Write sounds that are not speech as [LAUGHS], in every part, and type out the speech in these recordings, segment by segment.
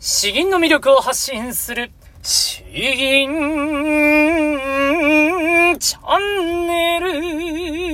詩吟の魅力を発信する、詩吟チャンネル。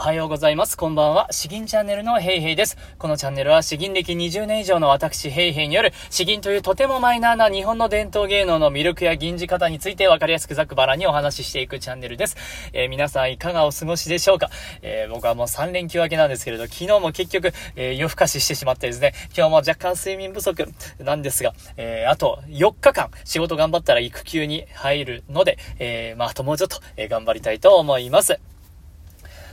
おはようございます。こんばんは。詩吟チャンネルのヘイヘイです。このチャンネルは詩吟歴20年以上の私ヘイヘイによる詩吟というとてもマイナーな日本の伝統芸能の魅力や吟じ方についてわかりやすくざくばらにお話ししていくチャンネルです。えー、皆さんいかがお過ごしでしょうか、えー、僕はもう3連休明けなんですけれど、昨日も結局、えー、夜更かししてしまってですね、今日も若干睡眠不足なんですが、えあと4日間仕事頑張ったら育休に入るので、えまあ、ともうちょっと、頑張りたいと思います。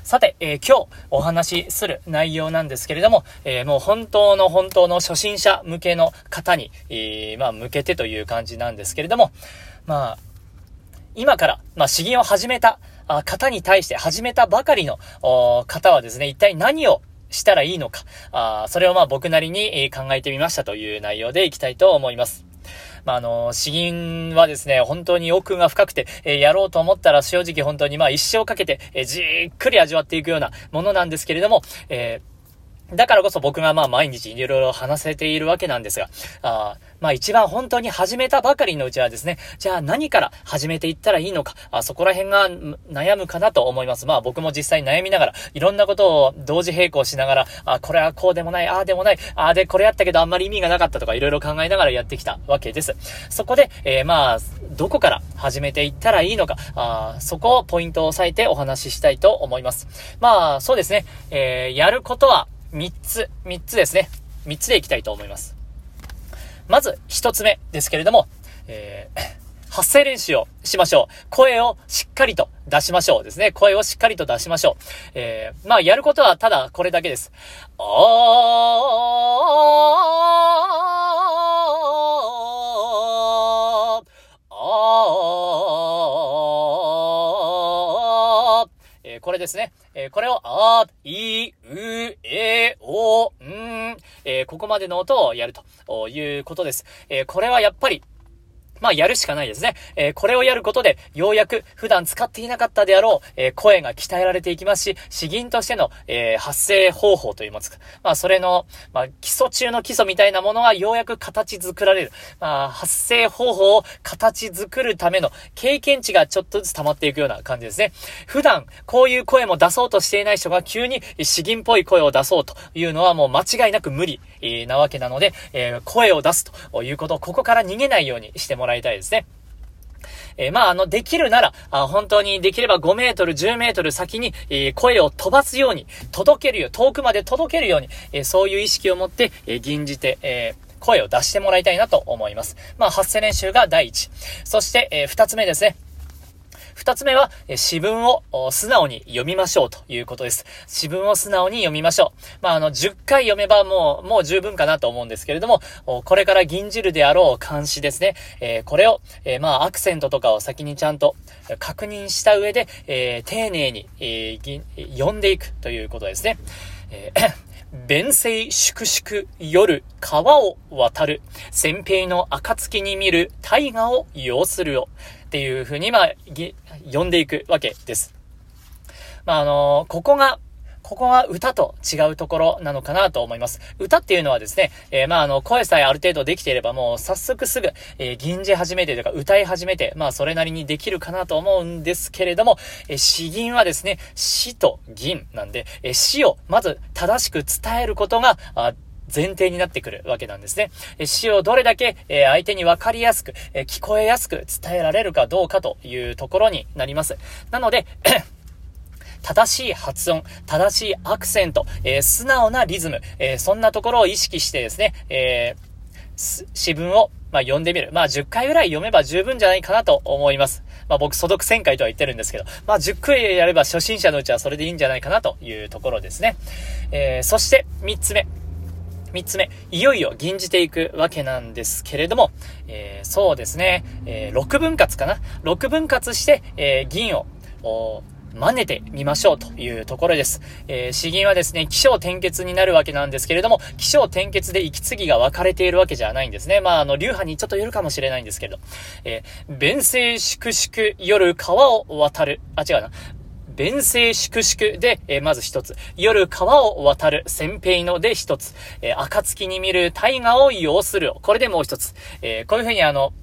さて、えー、今日お話しする内容なんですけれども、えー、もう本当の本当の初心者向けの方に、えー、まあ、向けてという感じなんですけれども、まあ、今から、まあ、詩吟を始めた方に対して始めたばかりの方はですね、一体何をしたらいいのか、あそれをまあ僕なりに考えてみましたという内容でいきたいと思います。まあ、あの、詩吟はですね、本当に奥が深くて、えー、やろうと思ったら正直本当にまあ一生かけて、えー、じっくり味わっていくようなものなんですけれども、えーだからこそ僕がまあ毎日いろいろ話せているわけなんですが、あまあ一番本当に始めたばかりのうちはですね、じゃあ何から始めていったらいいのか、あそこら辺が悩むかなと思います。まあ僕も実際悩みながら、いろんなことを同時並行しながら、あ、これはこうでもない、ああでもない、ああでこれやったけどあんまり意味がなかったとかいろいろ考えながらやってきたわけです。そこで、えー、まあ、どこから始めていったらいいのか、あそこをポイントを押さえてお話ししたいと思います。まあ、そうですね、えー、やることは、3つ、3つですね。3つでいきたいと思います。まず、1つ目ですけれども、えー、[LAUGHS] 発声練習をしましょう。声をしっかりと出しましょうですね。声をしっかりと出しましょう。えー、まあ、やることはただこれだけです。あー、あー、えー、これですね。えー、これを、あ、い、う、え、お、ん、えー、ここまでの音をやるということです。えー、これはやっぱり、まあ、やるしかないですね。えー、これをやることで、ようやく普段使っていなかったであろう、えー、声が鍛えられていきますし、詩吟としての、えー、発声方法といいますか。まあ、それの、まあ、基礎中の基礎みたいなものがようやく形作られる。まあ、発声方法を形作るための経験値がちょっとずつ溜まっていくような感じですね。普段、こういう声も出そうとしていない人が急に詩吟っぽい声を出そうというのはもう間違いなく無理、なわけなので、え、声を出すということをここから逃げないようにしてもらいたいですね。えー、まあ、あの、できるなら、あ本当にできれば5メートル、10メートル先に、えー、声を飛ばすように、届けるよ、遠くまで届けるように、えー、そういう意識を持って、え吟じて、え声を出してもらいたいなと思います。まあ、発声練習が第一。そして、えー、二つ目ですね。二つ目は、詩文を素直に読みましょうということです。詩文を素直に読みましょう。まあ、あの、10回読めばもう、もう十分かなと思うんですけれども、これから吟じるであろう漢詩ですね。えー、これを、えー、まあ、アクセントとかを先にちゃんと確認した上で、えー、丁寧に、え読んでいくということですね。え弁声粛々夜川を渡る。先兵の暁に見る大河を要するよ。っていうふうに、まあ、呼んでいくわけです。まあ、あのー、ここが、ここが歌と違うところなのかなと思います。歌っていうのはですね、えー、まあ、あの、声さえある程度できていればもう早速すぐ、えー、吟じ始めてとか歌い始めて、まあ、それなりにできるかなと思うんですけれども、えー、詩吟はですね、詩と吟なんで、えー、詩をまず正しく伝えることが、あ前提になってくるわけなんですね。詩をどれだけ、相手にわかりやすく、聞こえやすく伝えられるかどうかというところになります。なので、正しい発音、正しいアクセント、えー、素直なリズム、えー、そんなところを意識してですね、えー、詩文を、まあ、読んでみる。まあ、10回ぐらい読めば十分じゃないかなと思います。まあ、僕、所読1000回とは言ってるんですけど、まあ、10回やれば初心者のうちはそれでいいんじゃないかなというところですね。えそして、3つ目。三つ目、いよいよ吟じていくわけなんですけれども、えー、そうですね、えー、6分割かな ?6 分割して、えー、銀を、真似てみましょうというところです。えー、詩吟はですね、気象転結になるわけなんですけれども、気象転結で息継ぎが分かれているわけじゃないんですね。まあ、あの、流派にちょっとよるかもしれないんですけれど、えー、弁声粛々夜川を渡る。あ、違うな。弁声粛々で、えー、まず一つ。夜川を渡る先兵ので一つ。えー、暁に見る大河を要する。これでもう一つ。えー、こういうふうにあの、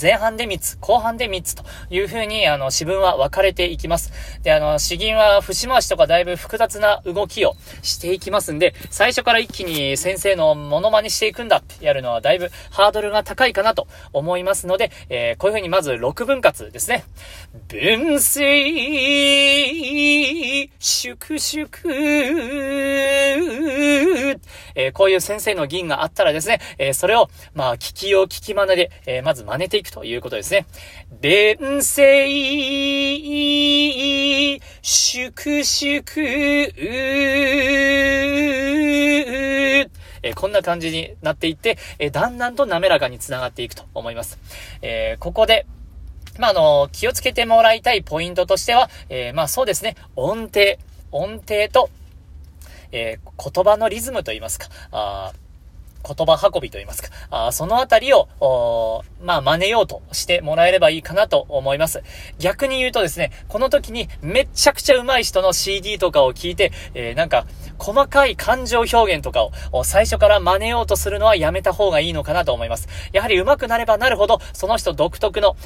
前半で3つ、後半で3つという風に、あの、詩文は分かれていきます。で、あの、詩吟は節回しとかだいぶ複雑な動きをしていきますんで、最初から一気に先生のモノマネしていくんだってやるのはだいぶハードルが高いかなと思いますので、えー、こういう風にまず6分割ですね。分声、粛々、えー、こういう先生の銀があったらですね、えー、それを、まあ、聞きを聞き真似で、え、まず真似ていくということですね。弁声、粛々、えこんな感じになっていって、えだんだんと滑らかに繋がっていくと思います。えーここで、まあ、あの、気をつけてもらいたいポイントとしては、えー、まあそうですね、音程、音程と、えー、言葉のリズムと言いますか、あ言葉運びと言いますか、あそのあたりを、まあ、真似ようとしてもらえればいいかなと思います。逆に言うとですね、この時にめちゃくちゃ上手い人の CD とかを聞いて、えー、なんか、細かい感情表現とかを最初から真似ようとするのはやめた方がいいのかなと思います。やはり上手くなればなるほど、その人独特の、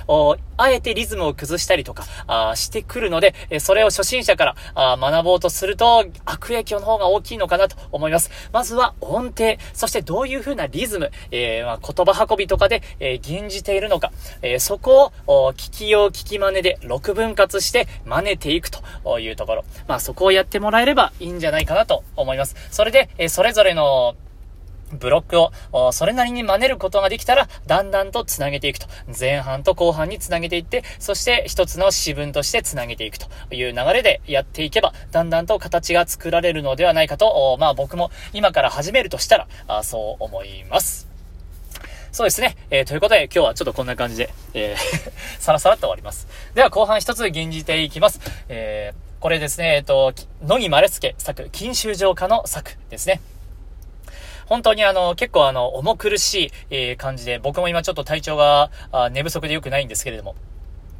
あえてリズムを崩したりとか、あしてくるので、それを初心者からあ学ぼうとすると、悪影響の方が大きいのかなと思います。まずは音程、そしてどういう風なリズム、えー、まあ、言葉運びとかで、えー、吟じているのか、えー、そこを、聞きよう聞き真似で6分割して真似ていくというところ。まあ、そこをやってもらえればいいんじゃないかなと思います。それで、えそれぞれのブロックを、それなりに真似ることができたら、だんだんと繋げていくと。前半と後半に繋げていって、そして一つの詩文として繋げていくという流れでやっていけば、だんだんと形が作られるのではないかと、まあ僕も今から始めるとしたら、あそう思います。そうですね。えー、ということで、今日はちょっとこんな感じで、えー [LAUGHS] さらさらっと終わります。では、後半一つ吟じていきます。えーこれですね、えっと、野木丸助作、金秋城下の作ですね。本当にあの、結構あの、重苦しい、えー、感じで、僕も今ちょっと体調が、あ寝不足で良くないんですけれども。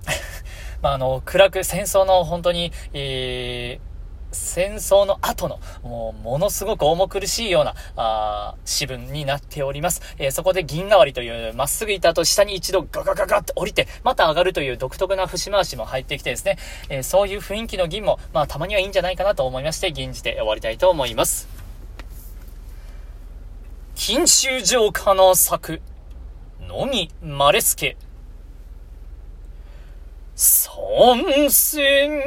[LAUGHS] まあ、あの、暗く、戦争の本当に、えー、戦争の後の、もう、ものすごく重苦しいような、あ詩文になっております。えー、そこで銀代わりという、まっすぐいた後、下に一度ガガガガって降りて、また上がるという独特な節回しも入ってきてですね、えー、そういう雰囲気の銀も、まあ、たまにはいいんじゃないかなと思いまして、銀じて終わりたいと思います。金秋城下の作、のみ、まれすけ。参戦、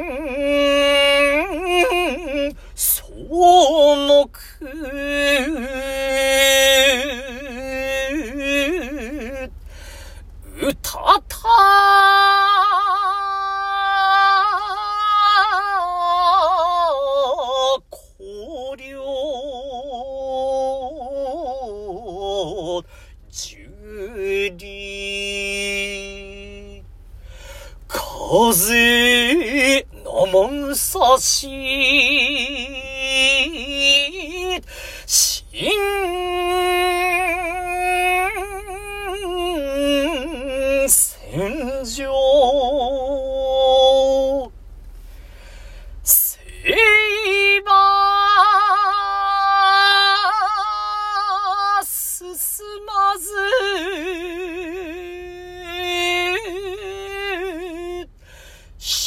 草木、ぜのもさし、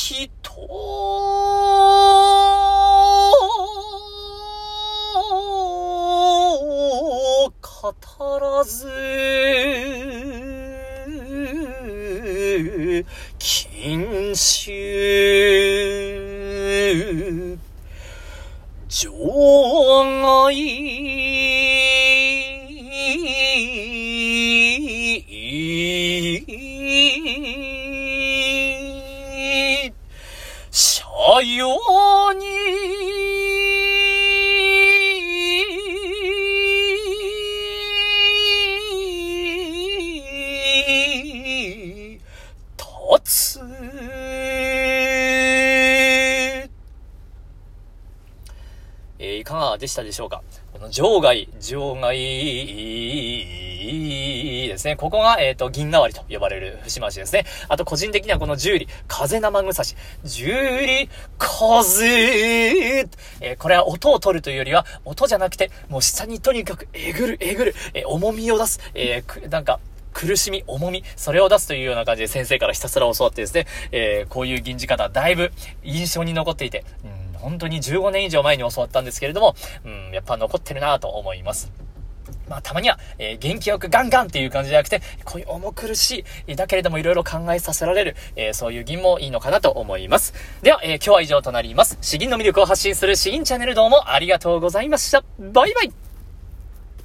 人を語らず、禁酒、場外、でしたでしょうか？この場外、場外、いいですね。ここが、えっ、ー、と、銀代わりと呼ばれる節回しですね。あと、個人的にはこの十里、風生草し、十里、風、えー、これは音を取るというよりは、音じゃなくて、もう下にとにかくえぐる、えぐる、えー、重みを出す、えー、なんか、苦しみ、重み、それを出すというような感じで先生からひたすら教わってですね、えー、こういう銀字方、だいぶ印象に残っていて、うん、本当に15年以上前に教わったんですけれども、うん、やっぱ残ってるなと思います。まあ、たまには、えー、元気よくガンガンっていう感じじゃなくて、こういう重苦しい、だけれどもいろいろ考えさせられる、えー、そういう銀もいいのかなと思います。では、えー、今日は以上となります。詩吟の魅力を発信する詩吟チャンネルどうもありがとうございました。バイバイ